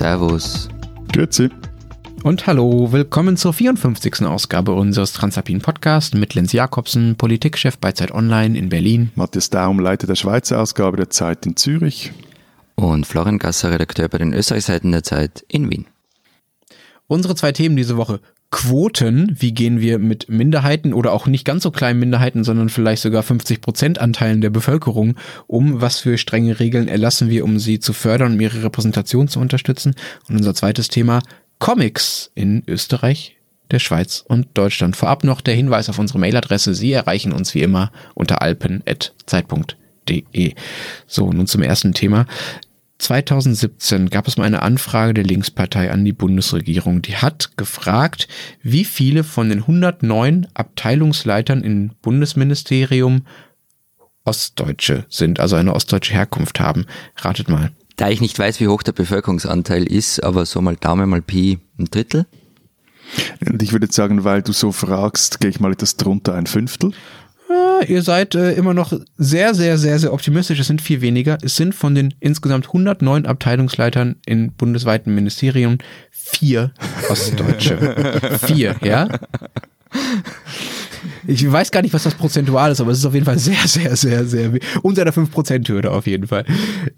Servus. Grüezi. Und hallo, willkommen zur 54. Ausgabe unseres Transalpin Podcasts mit Lenz Jakobsen, Politikchef bei Zeit Online in Berlin. Matthias Daum, Leiter der Schweizer Ausgabe der Zeit in Zürich. Und Florian Gasser, Redakteur bei den Österreichseiten der Zeit in Wien. Unsere zwei Themen diese Woche. Quoten, wie gehen wir mit Minderheiten oder auch nicht ganz so kleinen Minderheiten, sondern vielleicht sogar 50 Prozent Anteilen der Bevölkerung um, was für strenge Regeln erlassen wir, um sie zu fördern, um ihre Repräsentation zu unterstützen. Und unser zweites Thema, Comics in Österreich, der Schweiz und Deutschland. Vorab noch der Hinweis auf unsere Mailadresse. Sie erreichen uns wie immer unter alpen.zeit.de. So, nun zum ersten Thema. 2017 gab es mal eine Anfrage der Linkspartei an die Bundesregierung. Die hat gefragt, wie viele von den 109 Abteilungsleitern im Bundesministerium Ostdeutsche sind, also eine ostdeutsche Herkunft haben. Ratet mal. Da ich nicht weiß, wie hoch der Bevölkerungsanteil ist, aber so mal Daumen mal Pi, ein Drittel? Und ich würde jetzt sagen, weil du so fragst, gehe ich mal etwas drunter, ein Fünftel. Ja, ihr seid äh, immer noch sehr, sehr, sehr, sehr optimistisch. Es sind viel weniger. Es sind von den insgesamt 109 Abteilungsleitern in bundesweiten Ministerien vier Ostdeutsche. vier, ja? Ich weiß gar nicht, was das prozentual ist, aber es ist auf jeden Fall sehr, sehr, sehr, sehr unter der 5%-Hürde auf jeden Fall.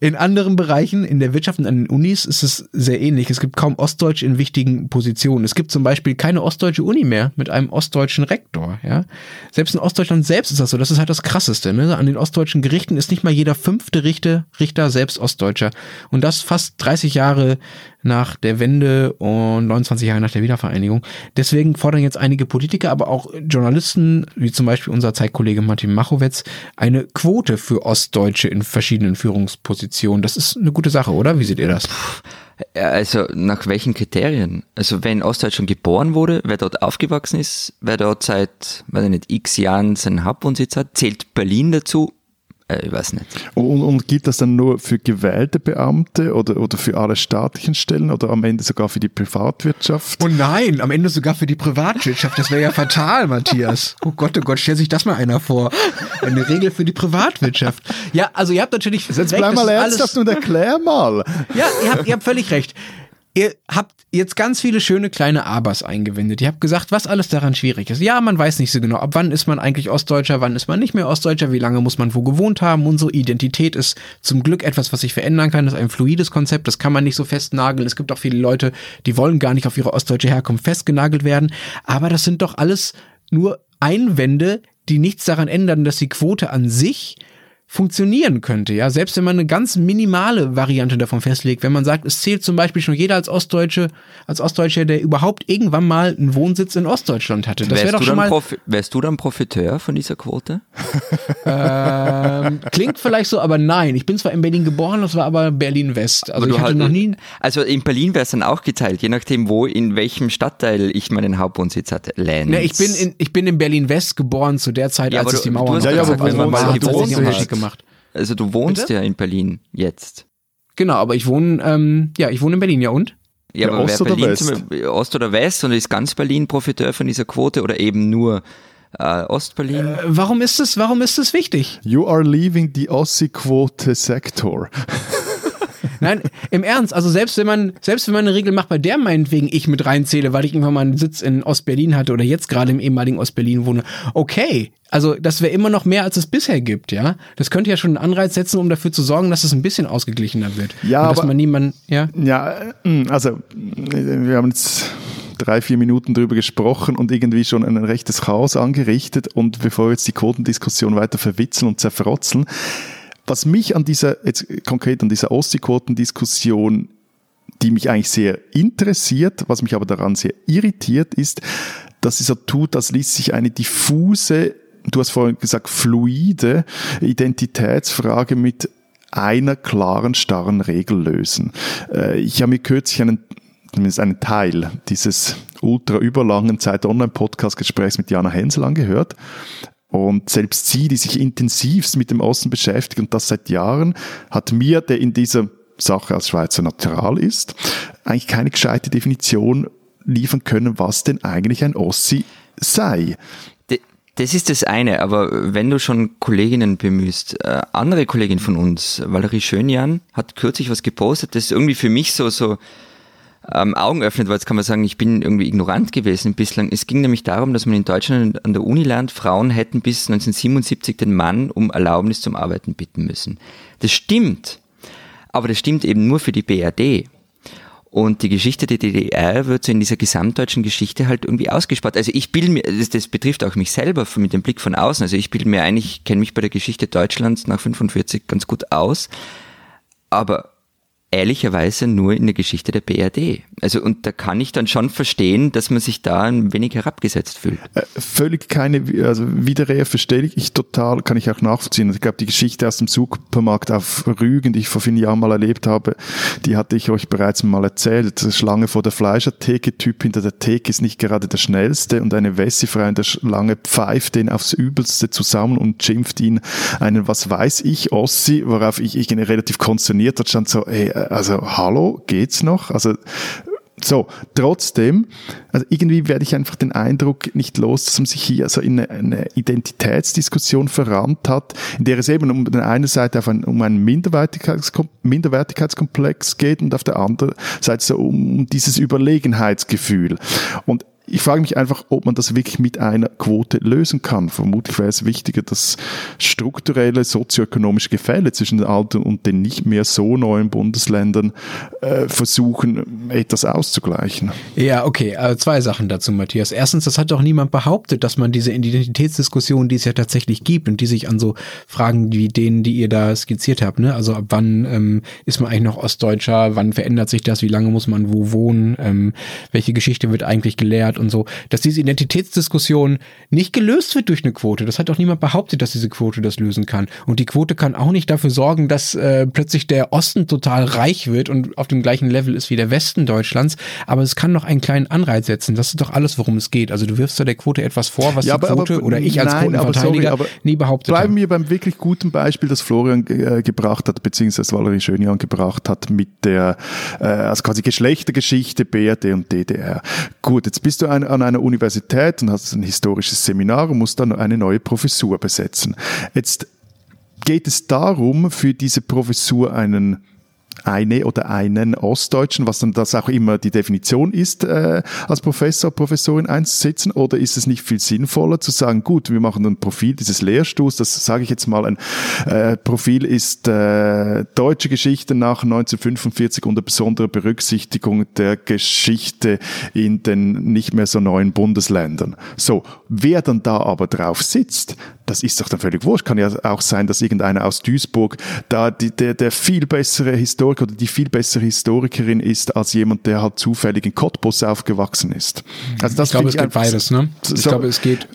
In anderen Bereichen, in der Wirtschaft und an den Unis ist es sehr ähnlich. Es gibt kaum Ostdeutsch in wichtigen Positionen. Es gibt zum Beispiel keine ostdeutsche Uni mehr mit einem ostdeutschen Rektor. Ja? Selbst in Ostdeutschland selbst ist das so. Das ist halt das Krasseste. Ne? An den ostdeutschen Gerichten ist nicht mal jeder fünfte Richter, Richter selbst Ostdeutscher. Und das fast 30 Jahre nach der Wende und 29 Jahre nach der Wiedervereinigung. Deswegen fordern jetzt einige Politiker, aber auch Journalisten, wie zum Beispiel unser Zeitkollege Martin Machowetz, eine Quote für Ostdeutsche in verschiedenen Führungspositionen. Das ist eine gute Sache, oder? Wie seht ihr das? Also nach welchen Kriterien? Also wenn Ostdeutschland geboren wurde, wer dort aufgewachsen ist, wer dort seit, weiß ich nicht, x Jahren seinen Hauptwohnsitz hat, zählt Berlin dazu? Äh, ich weiß nicht. Und, und gilt das dann nur für gewählte Beamte oder, oder für alle staatlichen Stellen oder am Ende sogar für die Privatwirtschaft? Oh nein, am Ende sogar für die Privatwirtschaft. Das wäre ja fatal, Matthias. Oh Gott, oh Gott, stell sich das mal einer vor. Eine Regel für die Privatwirtschaft. Ja, also ihr habt natürlich. Jetzt recht, bleib mal ernsthaft und erklär mal. Ja, ihr habt, ihr habt völlig recht. Ihr habt jetzt ganz viele schöne kleine Abers eingewendet. Ihr habt gesagt, was alles daran schwierig ist. Ja, man weiß nicht so genau, ab wann ist man eigentlich Ostdeutscher, wann ist man nicht mehr Ostdeutscher, wie lange muss man wo gewohnt haben. Unsere Identität ist zum Glück etwas, was sich verändern kann. Das ist ein fluides Konzept, das kann man nicht so festnageln. Es gibt auch viele Leute, die wollen gar nicht auf ihre ostdeutsche Herkunft festgenagelt werden. Aber das sind doch alles nur Einwände, die nichts daran ändern, dass die Quote an sich funktionieren könnte, ja, selbst wenn man eine ganz minimale Variante davon festlegt, wenn man sagt, es zählt zum Beispiel schon jeder als Ostdeutsche, als Ostdeutscher, der überhaupt irgendwann mal einen Wohnsitz in Ostdeutschland hatte. Das wäre doch schon mal. wärst du dann Profiteur von dieser Quote? ähm, klingt vielleicht so, aber nein. Ich bin zwar in Berlin geboren, das war aber Berlin West. Also ich hatte halt, noch nie. Also in Berlin wäre es dann auch geteilt, je nachdem, wo in welchem Stadtteil ich meinen Hauptwohnsitz hatte. Lenz. Ne, ich bin in ich bin in Berlin West geboren zu der Zeit, ja, als es die Mauer. Ja, ja, aber? Gemacht. Also du wohnst Bitte? ja in Berlin jetzt. Genau, aber ich wohne, ähm, ja, ich wohne in Berlin, ja und? Ja, ja aber Ost, oder Berlin West? Zum, Ost oder West und ist ganz Berlin Profiteur von dieser Quote oder eben nur äh, Ostberlin? Äh, warum ist es, warum ist es wichtig? You are leaving the Ossi-Quote sector. Nein, im Ernst, also selbst wenn man, selbst wenn man eine Regel macht, bei der meinetwegen ich mit reinzähle, weil ich irgendwann mal einen Sitz in Ostberlin hatte oder jetzt gerade im ehemaligen Ostberlin wohne, okay. Also das wäre immer noch mehr, als es bisher gibt, ja. Das könnte ja schon einen Anreiz setzen, um dafür zu sorgen, dass es ein bisschen ausgeglichener wird. Ja, Und dass man niemanden, ja. Ja, äh, also wir haben jetzt drei, vier Minuten drüber gesprochen und irgendwie schon ein rechtes Chaos angerichtet. Und bevor wir jetzt die Quotendiskussion weiter verwitzeln und zerfrotzeln, was mich an dieser, jetzt konkret an dieser Ostsee-Quoten-Diskussion, die mich eigentlich sehr interessiert, was mich aber daran sehr irritiert, ist, dass sie so tut, als ließ sich eine diffuse, du hast vorhin gesagt, fluide Identitätsfrage mit einer klaren, starren Regel lösen. Äh, ich habe mir kürzlich einen zumindest einen Teil dieses ultra überlangen Zeit-Online-Podcast-Gesprächs mit Jana Hensel angehört. Und selbst sie, die sich intensivst mit dem Osten beschäftigt und das seit Jahren, hat mir, der in dieser Sache als Schweizer natural ist, eigentlich keine gescheite Definition liefern können, was denn eigentlich ein Ossi sei. Das ist das eine, aber wenn du schon Kolleginnen bemühst, äh, andere Kollegin von uns, Valerie Schönjan, hat kürzlich was gepostet, das irgendwie für mich so, so ähm, Augen öffnet, weil jetzt kann man sagen, ich bin irgendwie ignorant gewesen bislang. Es ging nämlich darum, dass man in Deutschland an der Uni lernt, Frauen hätten bis 1977 den Mann um Erlaubnis zum Arbeiten bitten müssen. Das stimmt, aber das stimmt eben nur für die BRD. Und die Geschichte der DDR wird so in dieser gesamtdeutschen Geschichte halt irgendwie ausgespart. Also ich bilde mir, das, das, betrifft auch mich selber mit dem Blick von außen. Also ich bilde mir eigentlich, kenne mich bei der Geschichte Deutschlands nach 45 ganz gut aus. Aber ehrlicherweise nur in der Geschichte der BRD. Also und da kann ich dann schon verstehen, dass man sich da ein wenig herabgesetzt fühlt. Äh, völlig keine, also Widerrede verstehe ich total, kann ich auch nachvollziehen. Ich glaube, die Geschichte aus dem Supermarkt auf Rügen, die ich vor vielen Jahren mal erlebt habe, die hatte ich euch bereits mal erzählt. Schlange vor der Fleischertheke, Typ hinter der Theke ist nicht gerade der schnellste und eine Wessi-Frau in der Schlange pfeift den aufs Übelste zusammen und schimpft ihn einen, was weiß ich, Ossi, worauf ich, ich relativ konsterniert hat, stand so, ey, also hallo, geht's noch? Also so, trotzdem, also irgendwie werde ich einfach den Eindruck nicht los, dass man sich hier also in eine, Identitätsdiskussion verrannt hat, in der es eben um der einen Seite auf ein, um einen Minderwertigkeitskom Minderwertigkeitskomplex geht und auf der anderen Seite so um dieses Überlegenheitsgefühl. Und ich frage mich einfach, ob man das wirklich mit einer Quote lösen kann. Vermutlich wäre es wichtiger, dass strukturelle sozioökonomische Gefälle zwischen den alten und den nicht mehr so neuen Bundesländern äh, versuchen, etwas auszugleichen. Ja, okay. Also zwei Sachen dazu, Matthias. Erstens, das hat doch niemand behauptet, dass man diese Identitätsdiskussion, die es ja tatsächlich gibt und die sich an so Fragen wie denen, die ihr da skizziert habt, ne? also ab wann ähm, ist man eigentlich noch Ostdeutscher, wann verändert sich das, wie lange muss man wo wohnen, ähm, welche Geschichte wird eigentlich gelehrt, hat und so, dass diese Identitätsdiskussion nicht gelöst wird durch eine Quote. Das hat auch niemand behauptet, dass diese Quote das lösen kann. Und die Quote kann auch nicht dafür sorgen, dass äh, plötzlich der Osten total reich wird und auf dem gleichen Level ist wie der Westen Deutschlands. Aber es kann noch einen kleinen Anreiz setzen. Das ist doch alles, worum es geht. Also du wirfst da der Quote etwas vor, was ja, die Quote aber, oder ich als nein, Quotenverteidiger sorry, nie behauptet Bleiben wir beim wirklich guten Beispiel, das Florian äh, gebracht hat, beziehungsweise Valerie Schönjan gebracht hat mit der äh, also quasi Geschlechtergeschichte BRD und DDR. Gut, jetzt bist du ein, an einer Universität und hast ein historisches Seminar und musst dann eine neue Professur besetzen. Jetzt geht es darum, für diese Professur einen eine oder einen Ostdeutschen, was dann das auch immer die Definition ist, äh, als Professor, Professorin einzusetzen? Oder ist es nicht viel sinnvoller zu sagen, gut, wir machen ein Profil dieses Lehrstuhls, das sage ich jetzt mal, ein äh, Profil ist äh, deutsche Geschichte nach 1945 unter besonderer Berücksichtigung der Geschichte in den nicht mehr so neuen Bundesländern. So, wer dann da aber drauf sitzt, das ist doch dann völlig wurscht. Kann ja auch sein, dass irgendeiner aus Duisburg da die, der, der viel bessere Historiker oder die viel bessere Historikerin ist als jemand, der halt zufällig in Cottbus aufgewachsen ist. Also das ich glaube, es geht beides. Ne? Ich so, glaube, es geht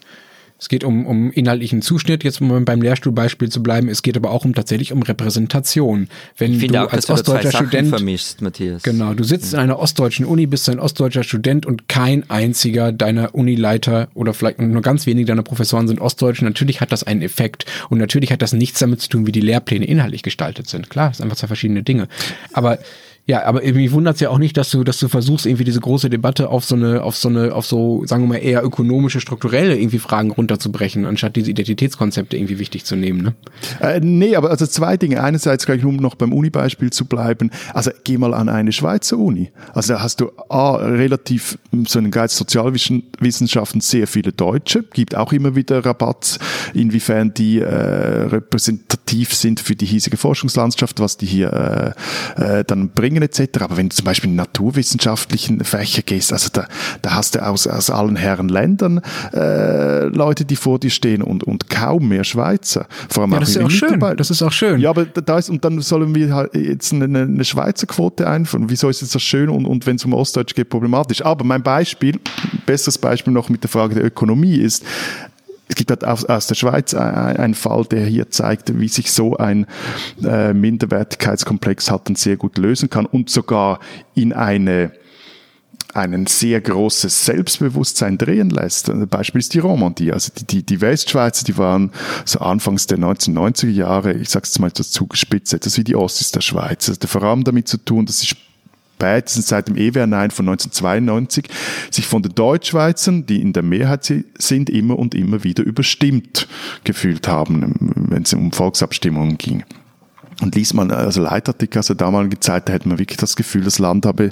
es geht um, um inhaltlichen Zuschnitt, jetzt um beim Lehrstuhlbeispiel zu bleiben. Es geht aber auch um tatsächlich um Repräsentation. Wenn du auch, als ostdeutscher Student vermisst, Matthias. Genau, du sitzt in einer ostdeutschen Uni, bist ein ostdeutscher Student und kein einziger deiner Unileiter oder vielleicht nur ganz wenige deiner Professoren sind ostdeutsch. Natürlich hat das einen Effekt und natürlich hat das nichts damit zu tun, wie die Lehrpläne inhaltlich gestaltet sind. Klar, das sind einfach zwei verschiedene Dinge. Aber ja, aber mich wundert es ja auch nicht, dass du, dass du versuchst, irgendwie diese große Debatte auf so eine, auf so eine, auf so, sagen wir mal, eher ökonomische, strukturelle irgendwie Fragen runterzubrechen, anstatt diese Identitätskonzepte irgendwie wichtig zu nehmen. Ne? Äh, nee, aber also zwei Dinge. Einerseits gleich, um noch beim Uni-Beispiel zu bleiben. Also geh mal an eine Schweizer Uni. Also da hast du A, relativ so einen Geist Sozialwissenschaften sehr viele Deutsche, gibt auch immer wieder Rabatt, inwiefern die äh, repräsentativ sind für die hiesige Forschungslandschaft, was die hier äh, äh, dann bringen bringen etc. Aber wenn du zum Beispiel in naturwissenschaftlichen Fächer gehst, also da, da hast du aus, aus allen Herren Ländern äh, Leute, die vor dir stehen und, und kaum mehr Schweizer. Vor allem ja, das ist auch schön. Dabei. Das ist auch schön. Ja, aber da ist, und dann sollen wir halt jetzt eine, eine Schweizer Quote einführen. Wieso ist das schön und, und wenn es um Ostdeutsch geht, problematisch? Aber mein Beispiel, besseres Beispiel noch mit der Frage der Ökonomie ist, es gibt halt aus, aus der Schweiz einen Fall, der hier zeigt, wie sich so ein äh, Minderwertigkeitskomplex halt dann sehr gut lösen kann und sogar in eine einen sehr großes Selbstbewusstsein drehen lässt. Ein Beispiel ist die Romandie. Also die, die, die Westschweizer, die waren so anfangs der 1990er Jahre, ich sage es mal so zugespitzt, etwas wie die Ossis der Schweiz. Das hat vor allem damit zu tun, dass sie spätestens seit dem EWR9 von 1992 sich von den Deutschschweizern, die in der Mehrheit sind, immer und immer wieder überstimmt gefühlt haben, wenn es um Volksabstimmungen ging. Und liest man also Leitartikel aus der damaligen Zeit, da hätte man wirklich das Gefühl, das Land habe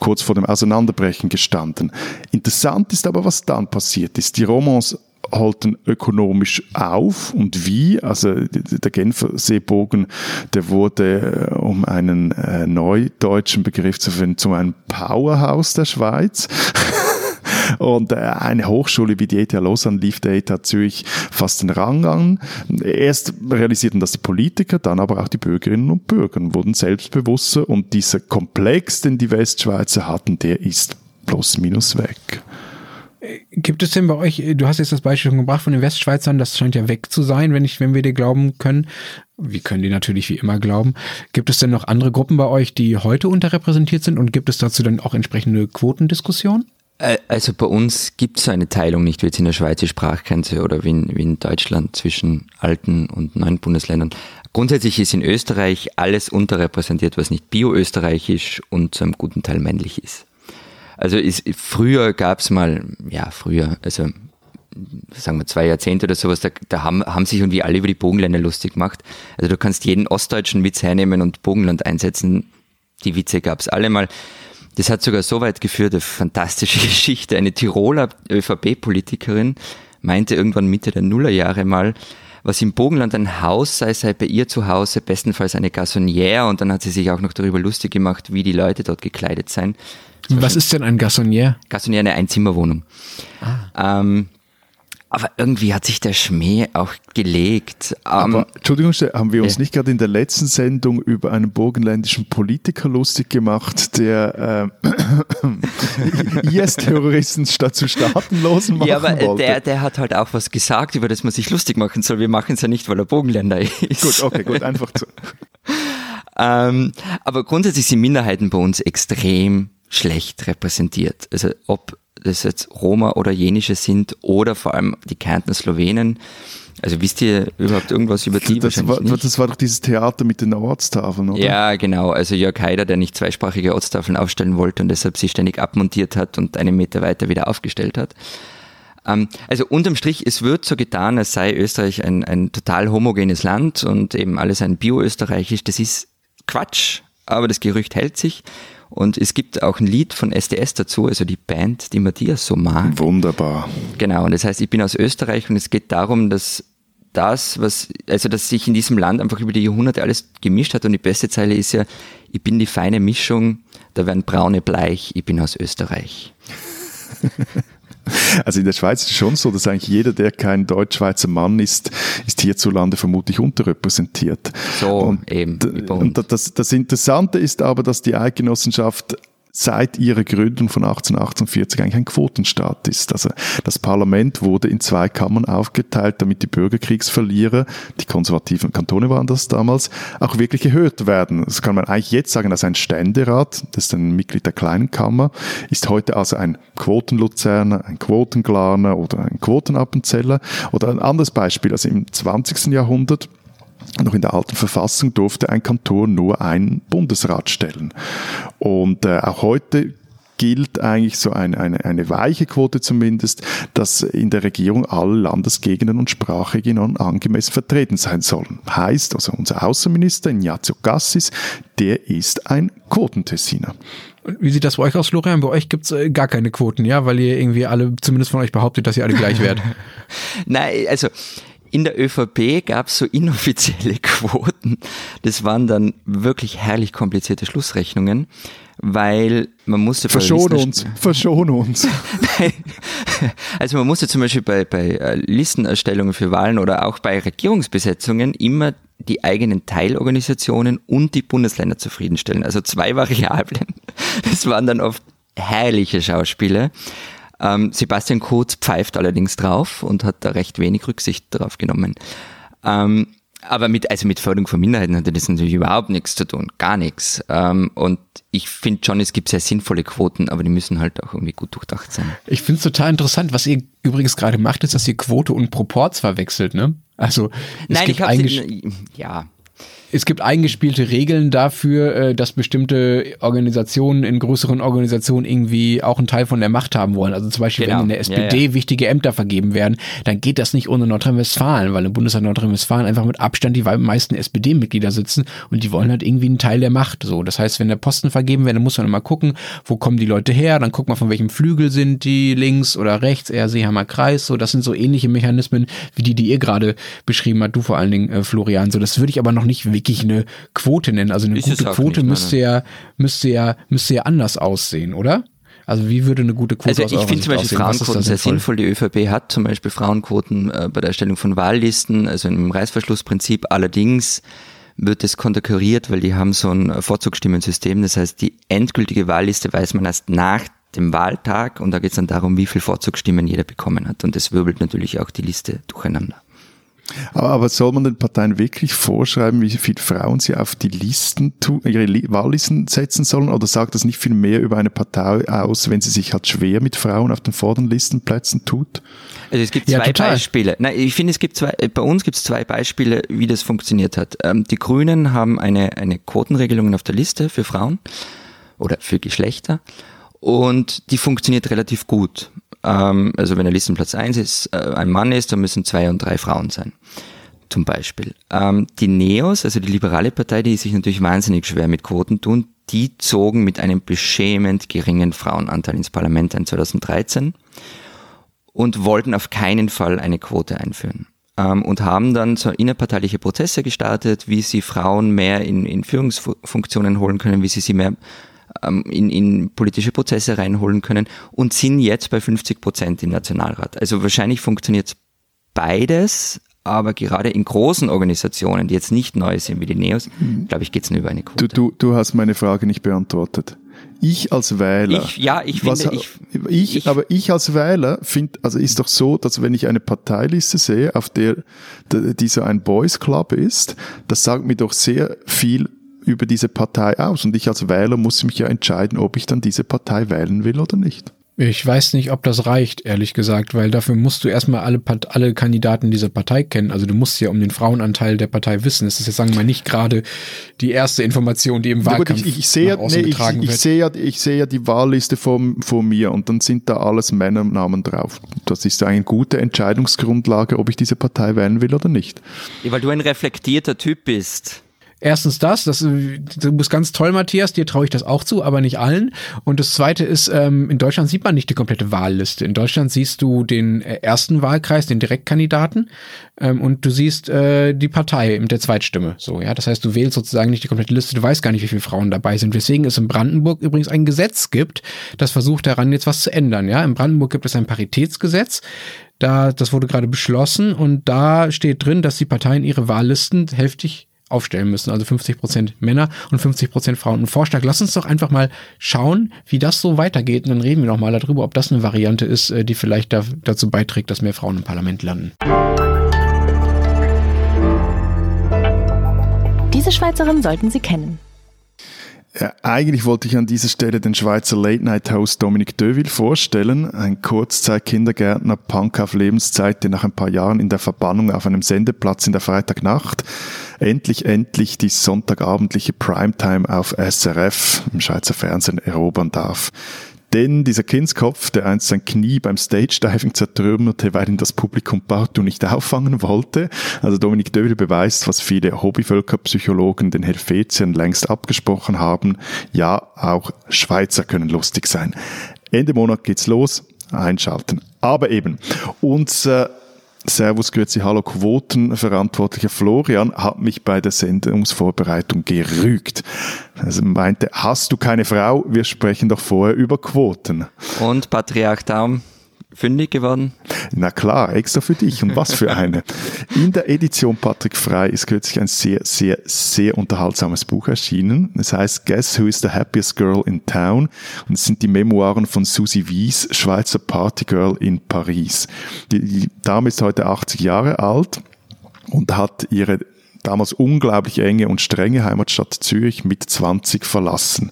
kurz vor dem Auseinanderbrechen gestanden. Interessant ist aber, was dann passiert ist. Die Romans halten ökonomisch auf und wie. Also der Genfer Seebogen, der wurde, äh, um einen äh, neudeutschen Begriff zu finden, zu einem Powerhouse der Schweiz. Und äh, eine Hochschule wie die ETH Lausanne lief der ETH Zürich fast den Rang an. Erst realisierten das die Politiker, dann aber auch die Bürgerinnen und Bürger wurden selbstbewusster und dieser Komplex, den die Westschweizer hatten, der ist plus minus weg. Gibt es denn bei euch, du hast jetzt das Beispiel schon gebracht von den Westschweizern, das scheint ja weg zu sein, wenn ich, wenn wir dir glauben können. Wir können dir natürlich wie immer glauben. Gibt es denn noch andere Gruppen bei euch, die heute unterrepräsentiert sind und gibt es dazu dann auch entsprechende Quotendiskussionen? Also bei uns gibt es eine Teilung nicht wie jetzt in der Schweiz die Sprachgrenze oder wie in, wie in Deutschland zwischen alten und neuen Bundesländern. Grundsätzlich ist in Österreich alles unterrepräsentiert, was nicht bio-österreichisch und zu einem guten Teil männlich ist. Also ist, früher gab es mal, ja früher, also sagen wir zwei Jahrzehnte oder sowas, da, da haben, haben sich irgendwie alle über die Bogenländer lustig gemacht. Also du kannst jeden ostdeutschen Witz hernehmen und Bogenland einsetzen. Die Witze gab es alle mal. Das hat sogar so weit geführt, eine fantastische Geschichte. Eine Tiroler ÖVP-Politikerin meinte irgendwann Mitte der Nullerjahre mal, was im Bogenland ein Haus sei, sei bei ihr zu Hause bestenfalls eine Gassonière und dann hat sie sich auch noch darüber lustig gemacht, wie die Leute dort gekleidet seien. Was ist denn ein Gassonière? Gassonière eine Einzimmerwohnung. Ah. Ähm, aber irgendwie hat sich der Schmäh auch gelegt. Aber, um, Entschuldigung, haben wir uns ja. nicht gerade in der letzten Sendung über einen burgenländischen Politiker lustig gemacht, der äh, IS-Terroristen statt zu Staatenlosen machen Ja, aber wollte? Der, der hat halt auch was gesagt, über das man sich lustig machen soll. Wir machen es ja nicht, weil er Bogenländer ist. Gut, okay, gut, einfach zu. ähm, aber grundsätzlich sind Minderheiten bei uns extrem schlecht repräsentiert. Also ob das jetzt Roma oder Jenische sind oder vor allem die Kärntner Slowenen. Also wisst ihr überhaupt irgendwas über die? Das war, das war doch dieses Theater mit den Ortstafeln, oder? Ja, genau. Also Jörg Haider, der nicht zweisprachige Ortstafeln aufstellen wollte und deshalb sie ständig abmontiert hat und einen Meter weiter wieder aufgestellt hat. Ähm, also unterm Strich, es wird so getan, als sei Österreich ein, ein total homogenes Land und eben alles ein bio-österreichisch. Das ist Quatsch, aber das Gerücht hält sich. Und es gibt auch ein Lied von SDS dazu, also die Band, die Matthias so mag. Wunderbar. Genau, und das heißt, ich bin aus Österreich und es geht darum, dass das, was, also dass sich in diesem Land einfach über die Jahrhunderte alles gemischt hat und die beste Zeile ist ja, ich bin die feine Mischung, da werden braune bleich, ich bin aus Österreich. Also in der Schweiz ist es schon so, dass eigentlich jeder, der kein Deutsch-Schweizer Mann ist, ist hierzulande vermutlich unterrepräsentiert. So, und, eben. Und das, das Interessante ist aber, dass die Eidgenossenschaft seit ihrer Gründung von 1848 eigentlich ein Quotenstaat ist. Also das Parlament wurde in zwei Kammern aufgeteilt, damit die Bürgerkriegsverlierer, die konservativen Kantone waren das damals, auch wirklich gehört werden. Das kann man eigentlich jetzt sagen, dass ein Ständerat, das ist ein Mitglied der kleinen Kammer, ist heute also ein Quotenluzerner, ein Quotenglarner oder ein Quotenappenzeller. Oder ein anderes Beispiel, also im 20. Jahrhundert noch in der alten Verfassung durfte ein Kanton nur einen Bundesrat stellen. Und äh, auch heute gilt eigentlich so eine, eine, eine weiche Quote zumindest, dass in der Regierung alle Landesgegenden und Sprachregionen angemessen vertreten sein sollen. Heißt also, unser Außenminister Ignazio Gassis, der ist ein Quotentessiner. Wie sieht das bei euch aus, Florian? Bei euch gibt's äh, gar keine Quoten, ja? Weil ihr irgendwie alle, zumindest von euch behauptet, dass ihr alle gleich werdet. Nein, also in der ÖVP gab es so inoffizielle Quoten. Das waren dann wirklich herrlich komplizierte Schlussrechnungen, weil man musste... Verschon uns, verschon uns. also man musste zum Beispiel bei, bei äh, Listenerstellungen für Wahlen oder auch bei Regierungsbesetzungen immer die eigenen Teilorganisationen und die Bundesländer zufriedenstellen. Also zwei Variablen. Das waren dann oft herrliche Schauspiele. Ähm, Sebastian Kurz pfeift allerdings drauf und hat da recht wenig Rücksicht darauf genommen. Ähm, aber mit, also mit Förderung von Minderheiten hat das natürlich überhaupt nichts zu tun, gar nichts. Ähm, und ich finde schon, es gibt sehr sinnvolle Quoten, aber die müssen halt auch irgendwie gut durchdacht sein. Ich finde es total interessant, was ihr übrigens gerade macht, ist, dass ihr Quote und Proporz verwechselt, ne? Also es Nein, gibt ich habe ja es gibt eingespielte Regeln dafür, äh, dass bestimmte Organisationen in größeren Organisationen irgendwie auch einen Teil von der Macht haben wollen. Also zum Beispiel, genau. wenn in der SPD ja, ja. wichtige Ämter vergeben werden, dann geht das nicht ohne Nordrhein-Westfalen, weil im Bundesland Nordrhein-Westfalen einfach mit Abstand die meisten SPD-Mitglieder sitzen und die wollen halt irgendwie einen Teil der Macht. So, das heißt, wenn der Posten vergeben wird, dann muss man immer gucken, wo kommen die Leute her, dann guckt man von welchem Flügel sind die, links oder rechts, eher Seehammer Kreis. So, das sind so ähnliche Mechanismen wie die, die ihr gerade beschrieben habt, du vor allen Dingen, äh, Florian. So, das würde ich aber noch nicht wirklich eine Quote nennen. Also eine ist gute Quote nicht, müsste ja, müsste ja, müsste ja anders aussehen, oder? Also wie würde eine gute Quote Also ich finde zum Beispiel Frauenquoten sehr sinnvoll. Die ÖVP hat zum Beispiel Frauenquoten äh, bei der Erstellung von Wahllisten, also im Reißverschlussprinzip. Allerdings wird es konterkuriert, weil die haben so ein Vorzugsstimmensystem. Das heißt, die endgültige Wahlliste weiß man erst nach dem Wahltag und da geht es dann darum, wie viel Vorzugsstimmen jeder bekommen hat. Und das wirbelt natürlich auch die Liste durcheinander. Aber, aber soll man den Parteien wirklich vorschreiben, wie viele Frauen sie auf die Listen, ihre Wahllisten setzen sollen? Oder sagt das nicht viel mehr über eine Partei aus, wenn sie sich halt schwer mit Frauen auf den vorderen Listenplätzen tut? Also es gibt ja, zwei total. Beispiele. Nein, ich finde, es gibt zwei, bei uns gibt es zwei Beispiele, wie das funktioniert hat. Ähm, die Grünen haben eine, eine Quotenregelung auf der Liste für Frauen oder für Geschlechter und die funktioniert relativ gut. Ähm, also wenn der Listenplatz 1 ist, äh, ein Mann ist, dann müssen zwei und drei Frauen sein. Zum Beispiel. Ähm, die Neos, also die liberale Partei, die sich natürlich wahnsinnig schwer mit Quoten tun, die zogen mit einem beschämend geringen Frauenanteil ins Parlament ein 2013 und wollten auf keinen Fall eine Quote einführen. Ähm, und haben dann so innerparteiliche Prozesse gestartet, wie sie Frauen mehr in, in Führungsfunktionen holen können, wie sie sie mehr ähm, in, in politische Prozesse reinholen können und sind jetzt bei 50 Prozent im Nationalrat. Also wahrscheinlich funktioniert beides, aber gerade in großen Organisationen, die jetzt nicht neu sind wie die Neos, mhm. glaube ich, geht es nur über eine Quote. Du, du, du hast meine Frage nicht beantwortet. Ich als Wähler. Ich, ja, ich finde, was, ich, ich, ich, aber ich als Wähler finde, also ist doch so, dass wenn ich eine Parteiliste sehe, auf der, die so ein Boys Club ist, das sagt mir doch sehr viel über diese Partei aus. Und ich als Wähler muss mich ja entscheiden, ob ich dann diese Partei wählen will oder nicht. Ich weiß nicht, ob das reicht, ehrlich gesagt, weil dafür musst du erstmal alle, alle Kandidaten dieser Partei kennen. Also du musst ja um den Frauenanteil der Partei wissen. Das ist jetzt, sagen wir mal, nicht gerade die erste Information, die im Wahlkampf ja, ich, ich, sehe, nee, ich, ich, sehe ja, ich sehe ja die Wahlliste vor, vor mir und dann sind da alles Männernamen drauf. Das ist eine gute Entscheidungsgrundlage, ob ich diese Partei wählen will oder nicht. Ja, weil du ein reflektierter Typ bist. Erstens das, das du bist ganz toll, Matthias, dir traue ich das auch zu, aber nicht allen. Und das zweite ist, ähm, in Deutschland sieht man nicht die komplette Wahlliste. In Deutschland siehst du den äh, ersten Wahlkreis, den Direktkandidaten, ähm, und du siehst äh, die Partei mit der Zweitstimme. So, ja. Das heißt, du wählst sozusagen nicht die komplette Liste, du weißt gar nicht, wie viele Frauen dabei sind. Weswegen es in Brandenburg übrigens ein Gesetz gibt, das versucht daran, jetzt was zu ändern. Ja, in Brandenburg gibt es ein Paritätsgesetz. Da, das wurde gerade beschlossen und da steht drin, dass die Parteien ihre Wahllisten hälftig aufstellen müssen. Also 50 Prozent Männer und 50 Prozent Frauen. Ein Vorschlag, lass uns doch einfach mal schauen, wie das so weitergeht. Und dann reden wir noch mal darüber, ob das eine Variante ist, äh, die vielleicht da, dazu beiträgt, dass mehr Frauen im Parlament landen. Diese Schweizerin sollten Sie kennen. Ja, eigentlich wollte ich an dieser Stelle den Schweizer Late-Night-Host Dominic Deville vorstellen, ein Kurzzeit-Kindergärtner, Punk auf Lebenszeit, der nach ein paar Jahren in der Verbannung auf einem Sendeplatz in der Freitagnacht endlich, endlich die sonntagabendliche Primetime auf SRF im Schweizer Fernsehen erobern darf. Denn dieser Kindskopf, der einst sein Knie beim Stage-Diving zertrümmerte, weil ihn das Publikum partout nicht auffangen wollte, also Dominik Döbel beweist, was viele Hobbyvölkerpsychologen den Helvetiern längst abgesprochen haben, ja, auch Schweizer können lustig sein. Ende Monat geht's los, einschalten. Aber eben, unser Servus, Grüezi, Hallo, Quotenverantwortlicher Florian hat mich bei der Sendungsvorbereitung gerügt. Also meinte, hast du keine Frau? Wir sprechen doch vorher über Quoten. Und Patriarch Daum? Fündig geworden? Na klar, extra für dich. Und was für eine. In der Edition Patrick Frei ist kürzlich ein sehr, sehr, sehr unterhaltsames Buch erschienen. Es heißt Guess Who is the Happiest Girl in Town? Und es sind die Memoiren von Susie Wies, Schweizer Partygirl in Paris. Die, die Dame ist heute 80 Jahre alt und hat ihre damals unglaublich enge und strenge Heimatstadt Zürich mit 20 verlassen.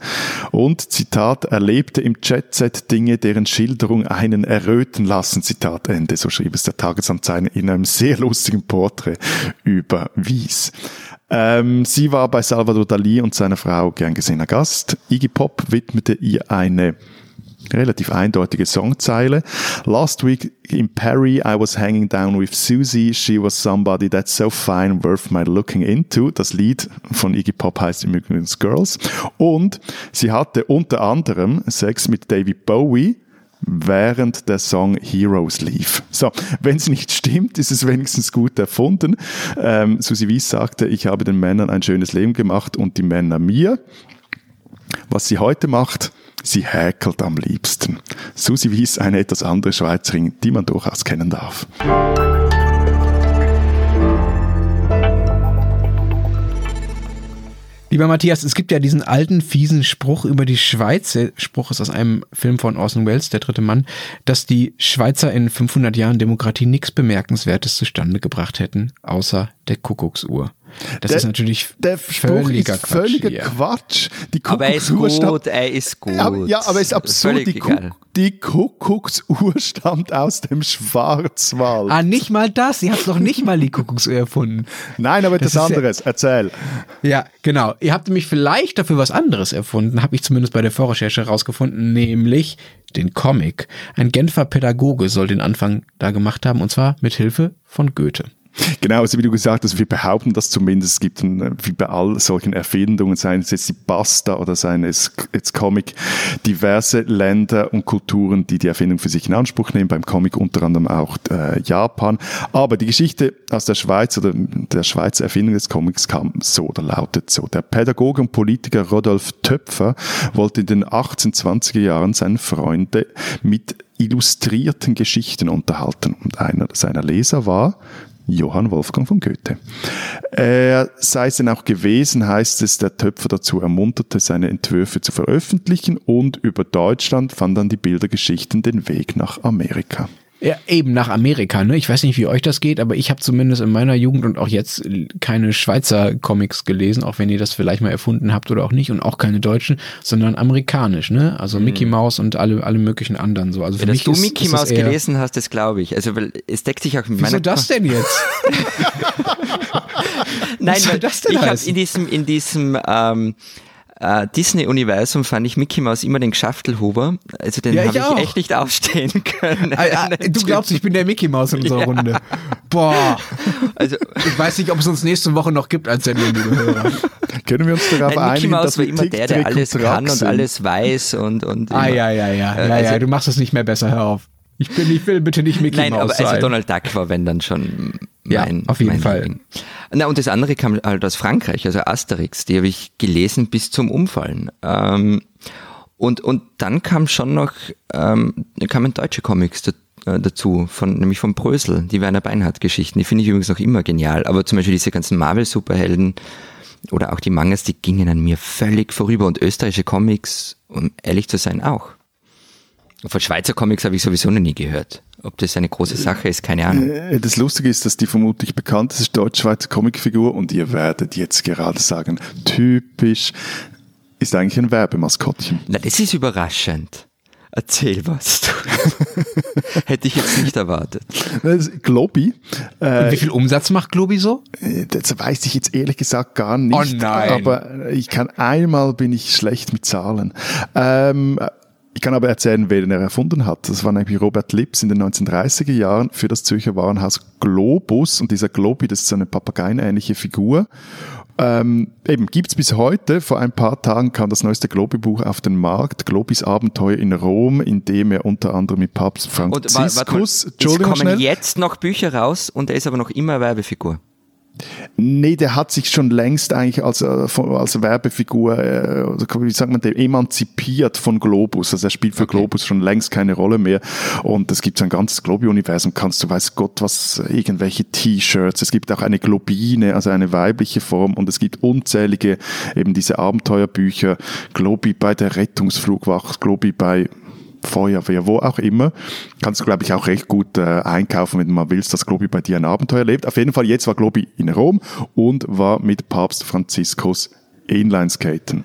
Und, Zitat, erlebte im Jet-Set Dinge, deren Schilderung einen erröten lassen, Zitat Ende, so schrieb es der Tagesanzeiger in einem sehr lustigen Porträt über Wies. Ähm, sie war bei Salvador Dali und seiner Frau gern gesehener Gast. Iggy Pop widmete ihr eine relativ eindeutige Songzeile. Last week in Paris, I was hanging down with Susie. She was somebody that's so fine, worth my looking into. Das Lied von Iggy Pop heißt übrigens Girls. Und sie hatte unter anderem Sex mit David Bowie während der Song Heroes lief. So, wenn es nicht stimmt, ist es wenigstens gut erfunden. Ähm, Susi Wies sagte, ich habe den Männern ein schönes Leben gemacht und die Männer mir. Was sie heute macht, sie häkelt am liebsten. Susi Wies, eine etwas andere Schweizerin, die man durchaus kennen darf. Lieber Matthias, es gibt ja diesen alten, fiesen Spruch über die Schweiz. Der Spruch ist aus einem Film von Orson Welles, Der dritte Mann, dass die Schweizer in 500 Jahren Demokratie nichts Bemerkenswertes zustande gebracht hätten, außer der Kuckucksuhr. Das der, ist natürlich der völliger ist völliger Quatsch. Quatsch. Die Aber er ist Kuckucksuhr gut, stammt- er ist gut. Ja, ja, aber es ist absurd. Völlig Die. Kuck, die Kuckucksuhr stammt aus dem Schwarzwald. Ah, nicht mal das. Sie hat noch nicht mal die Kuckucksuhr erfunden. Nein, aber Das etwas ist ja- anderes. Erzähl. Ja, genau. Ihr habt nämlich vielleicht dafür was anderes erfunden, habe ich zumindest bei der Vorrecherche herausgefunden, nämlich den Comic. Ein Genfer Pädagoge soll den Anfang da gemacht haben, und zwar mit Hilfe von Goethe. Genau, also wie du gesagt hast, wir behaupten das zumindest. Es gibt, ein, wie bei all solchen Erfindungen, seien es jetzt die Basta oder seien es jetzt Comic, diverse Länder und Kulturen, die die Erfindung für sich in Anspruch nehmen. Beim Comic unter anderem auch äh, Japan. Aber die Geschichte aus der Schweiz oder der Schweizer Erfindung des Comics kam so oder lautet so. Der Pädagoge und Politiker Rodolf Töpfer wollte in den 1820er Jahren seine Freunde mit illustrierten Geschichten unterhalten. Und einer seiner Leser war Johann Wolfgang von Goethe. Er sei es denn auch gewesen, heißt es, der Töpfer dazu ermunterte, seine Entwürfe zu veröffentlichen und über Deutschland fand dann die Bildergeschichten den Weg nach Amerika. Ja, eben nach Amerika, ne? Ich weiß nicht, wie euch das geht, aber ich habe zumindest in meiner Jugend und auch jetzt keine Schweizer Comics gelesen, auch wenn ihr das vielleicht mal erfunden habt oder auch nicht und auch keine deutschen, sondern amerikanisch, ne? Also Mickey Mouse und alle, alle möglichen anderen so. Also für Dass mich du ist, Mickey Mouse gelesen hast, das glaube ich. Also, weil es deckt sich auch mit Wieso meiner das denn jetzt? Nein, soll weil das denn ich habe in diesem, in diesem ähm, äh, Disney-Universum fand ich Mickey Mouse immer den Geschaftelhuber. Also den Ja, ich habe ich auch. echt nicht ausstehen können. Ah, ah, du glaubst, ich bin der Mickey Mouse in unserer Runde. Boah. Also, Ich weiß nicht, ob es uns nächste Woche noch gibt als Sendung, liebe Hörer. Können wir uns darauf nein, Mickey einigen, Mouse dass war wir immer der, der alles und kann und alles weiß und, und Ah, ja, ja, ja. Äh, ja, also- ja, du machst es nicht mehr besser, hör auf. Ich, bin, ich will bitte nicht Mickey Nein, Mouse aber also sein. Donald Duck war, wenn dann schon Ja, mein, auf jeden mein Fall. Liebling. Na, und das andere kam halt aus Frankreich, also Asterix, die habe ich gelesen bis zum Umfallen. Ähm, und, und dann kam schon noch, ähm, kamen deutsche Comics da, äh, dazu, von, nämlich von Brösel, die Werner Beinhardt-Geschichten, die finde ich übrigens noch immer genial, aber zum Beispiel diese ganzen Marvel-Superhelden oder auch die Mangas, die gingen an mir völlig vorüber und österreichische Comics, um ehrlich zu sein, auch. Von Schweizer Comics habe ich sowieso noch nie gehört. Ob das eine große Sache ist, keine Ahnung. Äh, Das Lustige ist, dass die vermutlich bekannteste deutsch-schweizer Comicfigur, und ihr werdet jetzt gerade sagen, typisch, ist eigentlich ein Werbemaskottchen. Na, das ist überraschend. Erzähl was. Du. Hätte ich jetzt nicht erwartet. Globi, Und wie viel Umsatz macht Globi so? äh, das weiß ich jetzt ehrlich gesagt gar nicht. Oh nein. Aber ich kann einmal bin ich schlecht mit Zahlen. Ähm, ich kann aber erzählen, wer den er erfunden hat. Das war nämlich Robert Lips in den 1930er Jahren für das Zürcher Warenhaus Globus. Und dieser Globi, das ist so eine papageienähnliche Figur. Ähm, eben gibt's bis heute. Vor ein paar Tagen kam das neueste Globi-Buch auf den Markt. Globis Abenteuer in Rom, in dem er unter anderem mit Papst Und wa- warte mal, Franziskus, es kommen schnell. jetzt noch Bücher raus und er ist aber noch immer Werbefigur. Nee, der hat sich schon längst eigentlich als, äh, als Werbefigur, oder wie sagt man, dem, emanzipiert von Globus. Also er spielt für Globus schon längst keine Rolle mehr. Und es gibt so ein ganzes Globi-Universum. Kannst du, weiß Gott, was, irgendwelche T-Shirts. Es gibt auch eine Globine, also eine weibliche Form. Und es gibt unzählige eben diese Abenteuerbücher. Globi bei der Rettungsflugwacht, Globi bei Feuerwehr, wo auch immer. Kannst du, glaube ich, auch recht gut äh, einkaufen, wenn du mal willst, dass Globi bei dir ein Abenteuer erlebt. Auf jeden Fall, jetzt war Globi in Rom und war mit Papst Franziskus Inlineskaten.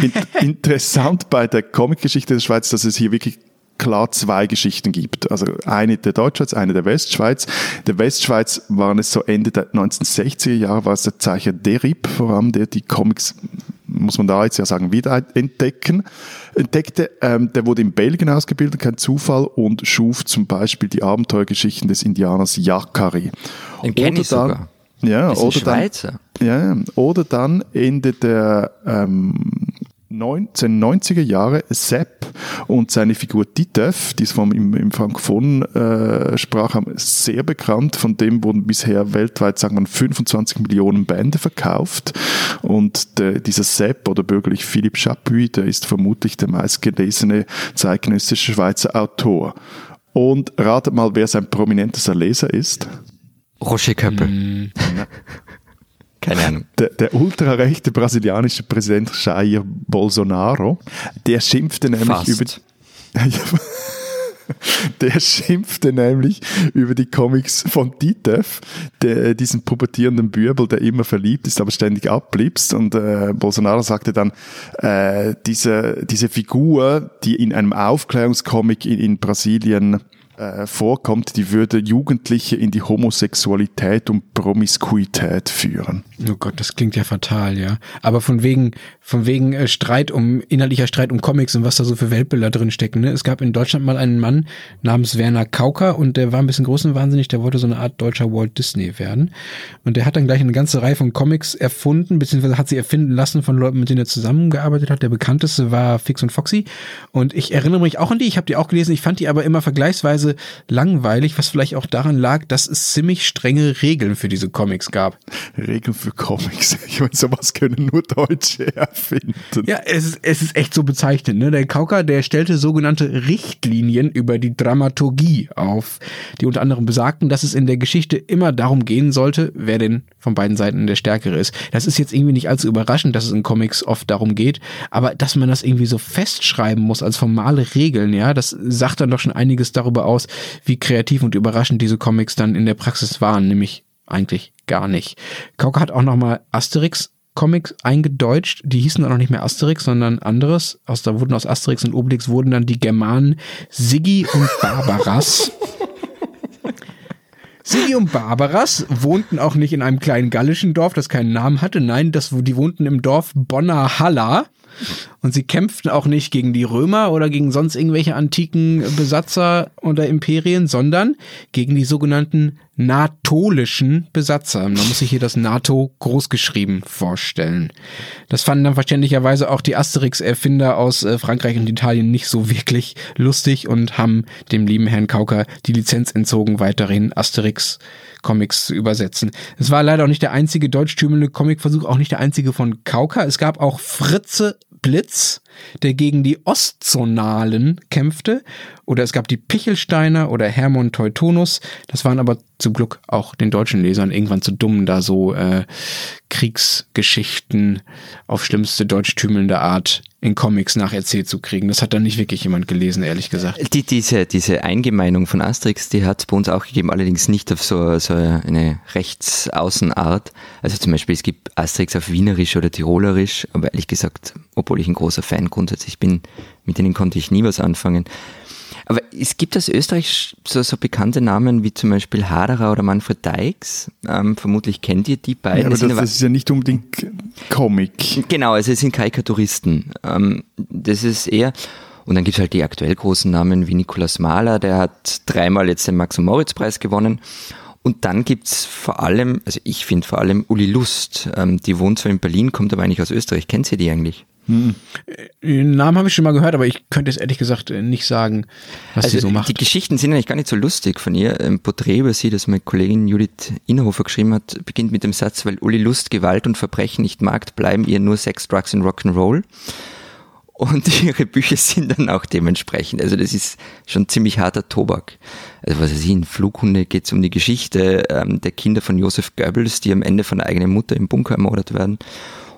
In interessant bei der Comicgeschichte der Schweiz, dass es hier wirklich klar zwei Geschichten gibt. Also eine der Deutschschweiz, eine der Westschweiz. Der Westschweiz waren es so Ende der 1960er Jahre, war es der Zeicher Derib vor allem, der die Comics muss man da jetzt ja sagen, wieder entdecken, entdeckte. Ähm, der wurde in Belgien ausgebildet, kein Zufall, und schuf zum Beispiel die Abenteuergeschichten des Indianers Yakari. Den kenne ich sogar. Ja, oder ein dann, Schweizer. ja, oder dann Ende der ähm, 1990er Jahre Sepp und seine Figur Titev, die es vom im, im Frankophon äh, sprach haben, sehr bekannt. Von dem wurden bisher weltweit, sagen wir, 25 Millionen Bände verkauft. Und der, dieser Sepp oder bürgerlich Philipp Chapuis, der ist vermutlich der meistgelesene zeitgenössische Schweizer Autor. Und ratet mal, wer sein prominentester Leser ist. Roger Köppel. Ahnung. Der, der ultrarechte brasilianische Präsident Jair Bolsonaro, der schimpfte nämlich Fast. über der schimpfte nämlich über die Comics von Titev, diesen pubertierenden Bürbel, der immer verliebt ist, aber ständig abbliebst. Und äh, Bolsonaro sagte dann, äh, diese, diese Figur, die in einem Aufklärungscomic in, in Brasilien äh, vorkommt, die würde Jugendliche in die Homosexualität und Promiskuität führen. Oh Gott, das klingt ja fatal, ja. Aber von wegen, von wegen äh, Streit um, inhaltlicher Streit um Comics und was da so für Weltbilder drin stecken. Ne? Es gab in Deutschland mal einen Mann namens Werner Kauker und der war ein bisschen groß und wahnsinnig, der wollte so eine Art deutscher Walt Disney werden. Und der hat dann gleich eine ganze Reihe von Comics erfunden, beziehungsweise hat sie erfinden lassen von Leuten, mit denen er zusammengearbeitet hat. Der bekannteste war Fix und Foxy. Und ich erinnere mich auch an die, ich habe die auch gelesen, ich fand die aber immer vergleichsweise langweilig, was vielleicht auch daran lag, dass es ziemlich strenge Regeln für diese Comics gab. Regeln für Comics. Ich meine, sowas können nur Deutsche erfinden. Ja, es ist, es ist echt so bezeichnend. Ne? Der Kauker, der stellte sogenannte Richtlinien über die Dramaturgie auf, die unter anderem besagten, dass es in der Geschichte immer darum gehen sollte, wer denn von beiden Seiten der Stärkere ist. Das ist jetzt irgendwie nicht allzu überraschend, dass es in Comics oft darum geht, aber dass man das irgendwie so festschreiben muss als formale Regeln, ja, das sagt dann doch schon einiges darüber aus, wie kreativ und überraschend diese Comics dann in der Praxis waren, nämlich eigentlich gar nicht. Kauker hat auch nochmal Asterix Comics eingedeutscht, die hießen dann auch nicht mehr Asterix, sondern anderes. Aus, da wurden aus Asterix und Obelix wurden dann die Germanen Siggi und Barbaras. Siggi und Barbaras wohnten auch nicht in einem kleinen gallischen Dorf, das keinen Namen hatte. Nein, das, die wohnten im Dorf Bonner Halla. Und sie kämpften auch nicht gegen die Römer oder gegen sonst irgendwelche antiken Besatzer oder Imperien, sondern gegen die sogenannten natolischen Besatzer. Man muss sich hier das NATO großgeschrieben vorstellen. Das fanden dann verständlicherweise auch die Asterix-Erfinder aus äh, Frankreich und Italien nicht so wirklich lustig und haben dem lieben Herrn Kauker die Lizenz entzogen, weiterhin Asterix Comics zu übersetzen. Es war leider auch nicht der einzige deutschtümelnde Comicversuch, auch nicht der einzige von Kauka. Es gab auch Fritze Blitz, der gegen die Ostzonalen kämpfte. Oder es gab die Pichelsteiner oder Hermann Teutonus. Das waren aber zum Glück auch den deutschen Lesern irgendwann zu dumm, da so äh, Kriegsgeschichten auf schlimmste deutschtümelnde Art in Comics nacherzählt zu kriegen. Das hat dann nicht wirklich jemand gelesen, ehrlich gesagt. Die, diese, diese Eingemeinung von Asterix, die hat es bei uns auch gegeben, allerdings nicht auf so, so eine Rechtsaußenart. Also zum Beispiel, es gibt Asterix auf Wienerisch oder Tirolerisch, aber ehrlich gesagt, obwohl ich ein großer Fan grundsätzlich bin, mit denen konnte ich nie was anfangen. Aber es gibt aus Österreich so, so bekannte Namen wie zum Beispiel Haderer oder Manfred Dykes. Ähm, vermutlich kennt ihr die beiden. Ja, aber Das das, das ist ja nicht unbedingt Comic. Genau, also es sind Karikaturisten. Ähm, das ist eher, und dann gibt es halt die aktuell großen Namen wie Nikolaus Mahler, der hat dreimal jetzt den Max- und Moritz-Preis gewonnen. Und dann gibt's vor allem, also ich finde vor allem Uli Lust, ähm, die wohnt zwar in Berlin, kommt aber eigentlich aus Österreich. Kennt sie die eigentlich? Den Namen habe ich schon mal gehört, aber ich könnte jetzt ehrlich gesagt äh, nicht sagen, was Also sie so macht. die Geschichten sind eigentlich gar nicht so lustig von ihr. Ein Porträt über sie, das meine Kollegin Judith Inhofer geschrieben hat, beginnt mit dem Satz, weil Uli Lust Gewalt und Verbrechen nicht mag, bleiben ihr nur Sex, Drugs und Rock'n'Roll. Und ihre Bücher sind dann auch dementsprechend. Also das ist schon ziemlich harter Tobak. Also was weiß ich, in Flughunde geht es um die Geschichte ähm, der Kinder von Joseph Goebbels, die am Ende von der eigenen Mutter im Bunker ermordet werden.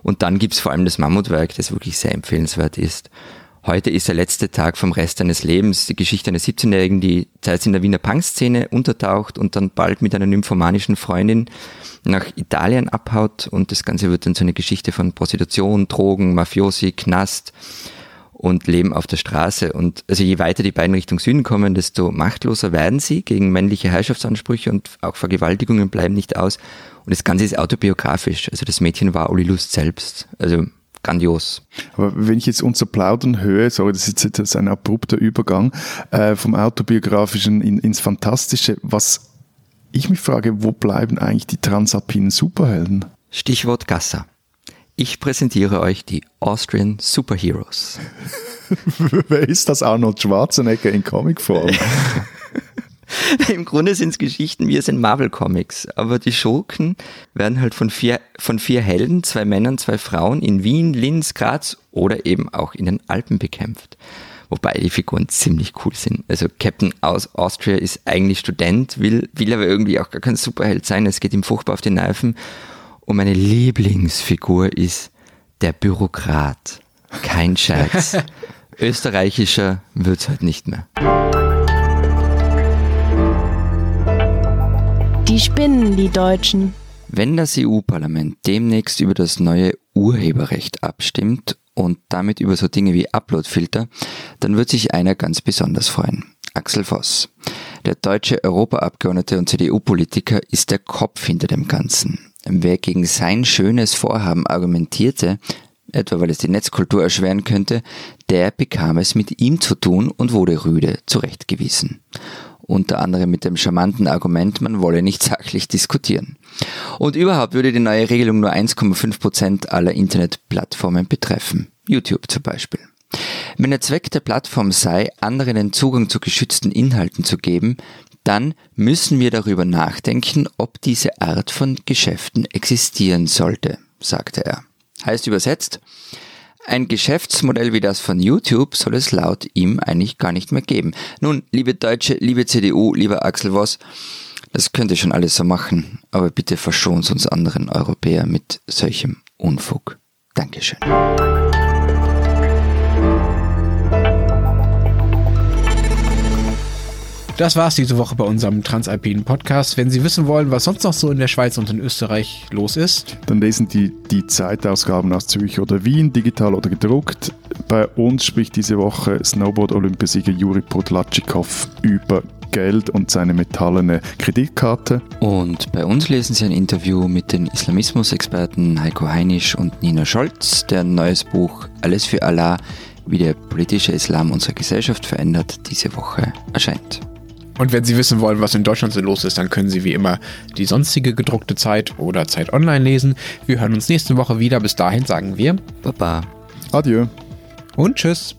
Und dann gibt's vor allem das Mammutwerk, das wirklich sehr empfehlenswert ist. Heute ist der letzte Tag vom Rest seines Lebens. Die Geschichte eines 17-Jährigen, die zuerst in der Wiener Punk-Szene untertaucht und dann bald mit einer nymphomanischen Freundin nach Italien abhaut. Und das Ganze wird dann so eine Geschichte von Prostitution, Drogen, Mafiosi, Knast und Leben auf der Straße. Und also je weiter die beiden Richtung Süden kommen, desto machtloser werden sie gegen männliche Herrschaftsansprüche und auch Vergewaltigungen bleiben nicht aus. Und das Ganze ist autobiografisch. Also das Mädchen war Uli Lust selbst. Also grandios. Aber wenn ich jetzt unser Plaudern höre, sorry, das ist jetzt ein abrupter Übergang äh, vom autobiografischen in, ins Fantastische, was ich mich frage, wo bleiben eigentlich die transalpinen Superhelden? Stichwort Gassa. Ich präsentiere euch die Austrian Superheroes. Wer ist das Arnold Schwarzenegger in Comicform? Im Grunde sind es Geschichten wie es in Marvel Comics, aber die Schurken werden halt von vier, von vier Helden, zwei Männern, zwei Frauen in Wien, Linz, Graz oder eben auch in den Alpen bekämpft. Wobei die Figuren ziemlich cool sind. Also Captain aus Austria ist eigentlich Student, will, will aber irgendwie auch gar kein Superheld sein. Es geht ihm furchtbar auf die Nerven. Und meine Lieblingsfigur ist der Bürokrat. Kein Scherz. Österreichischer wird's halt nicht mehr. Die spinnen, die Deutschen. Wenn das EU-Parlament demnächst über das neue Urheberrecht abstimmt und damit über so Dinge wie Uploadfilter, dann wird sich einer ganz besonders freuen. Axel Voss. Der deutsche Europaabgeordnete und CDU-Politiker ist der Kopf hinter dem Ganzen. Wer gegen sein schönes Vorhaben argumentierte, etwa weil es die Netzkultur erschweren könnte, der bekam es mit ihm zu tun und wurde rüde zurechtgewiesen unter anderem mit dem charmanten Argument, man wolle nicht sachlich diskutieren. Und überhaupt würde die neue Regelung nur 1,5 Prozent aller Internetplattformen betreffen, YouTube zum Beispiel. Wenn der Zweck der Plattform sei, anderen den Zugang zu geschützten Inhalten zu geben, dann müssen wir darüber nachdenken, ob diese Art von Geschäften existieren sollte, sagte er. Heißt übersetzt, ein Geschäftsmodell wie das von YouTube soll es laut ihm eigentlich gar nicht mehr geben. Nun, liebe Deutsche, liebe CDU, lieber Axel Voss, das könnt ihr schon alles so machen, aber bitte verschont uns anderen Europäer mit solchem Unfug. Dankeschön. Das war's diese Woche bei unserem Transalpinen Podcast. Wenn Sie wissen wollen, was sonst noch so in der Schweiz und in Österreich los ist, dann lesen die die Zeitausgaben aus Zürich oder Wien, digital oder gedruckt. Bei uns spricht diese Woche Snowboard-Olympiasieger Juri Podlatschikow über Geld und seine metallene Kreditkarte. Und bei uns lesen Sie ein Interview mit den Islamismus-Experten Heiko Heinisch und Nina Scholz, deren neues Buch Alles für Allah, wie der politische Islam unsere Gesellschaft verändert, diese Woche erscheint. Und wenn Sie wissen wollen, was in Deutschland so los ist, dann können Sie wie immer die sonstige gedruckte Zeit oder Zeit online lesen. Wir hören uns nächste Woche wieder. Bis dahin sagen wir Baba. Adieu. Und tschüss.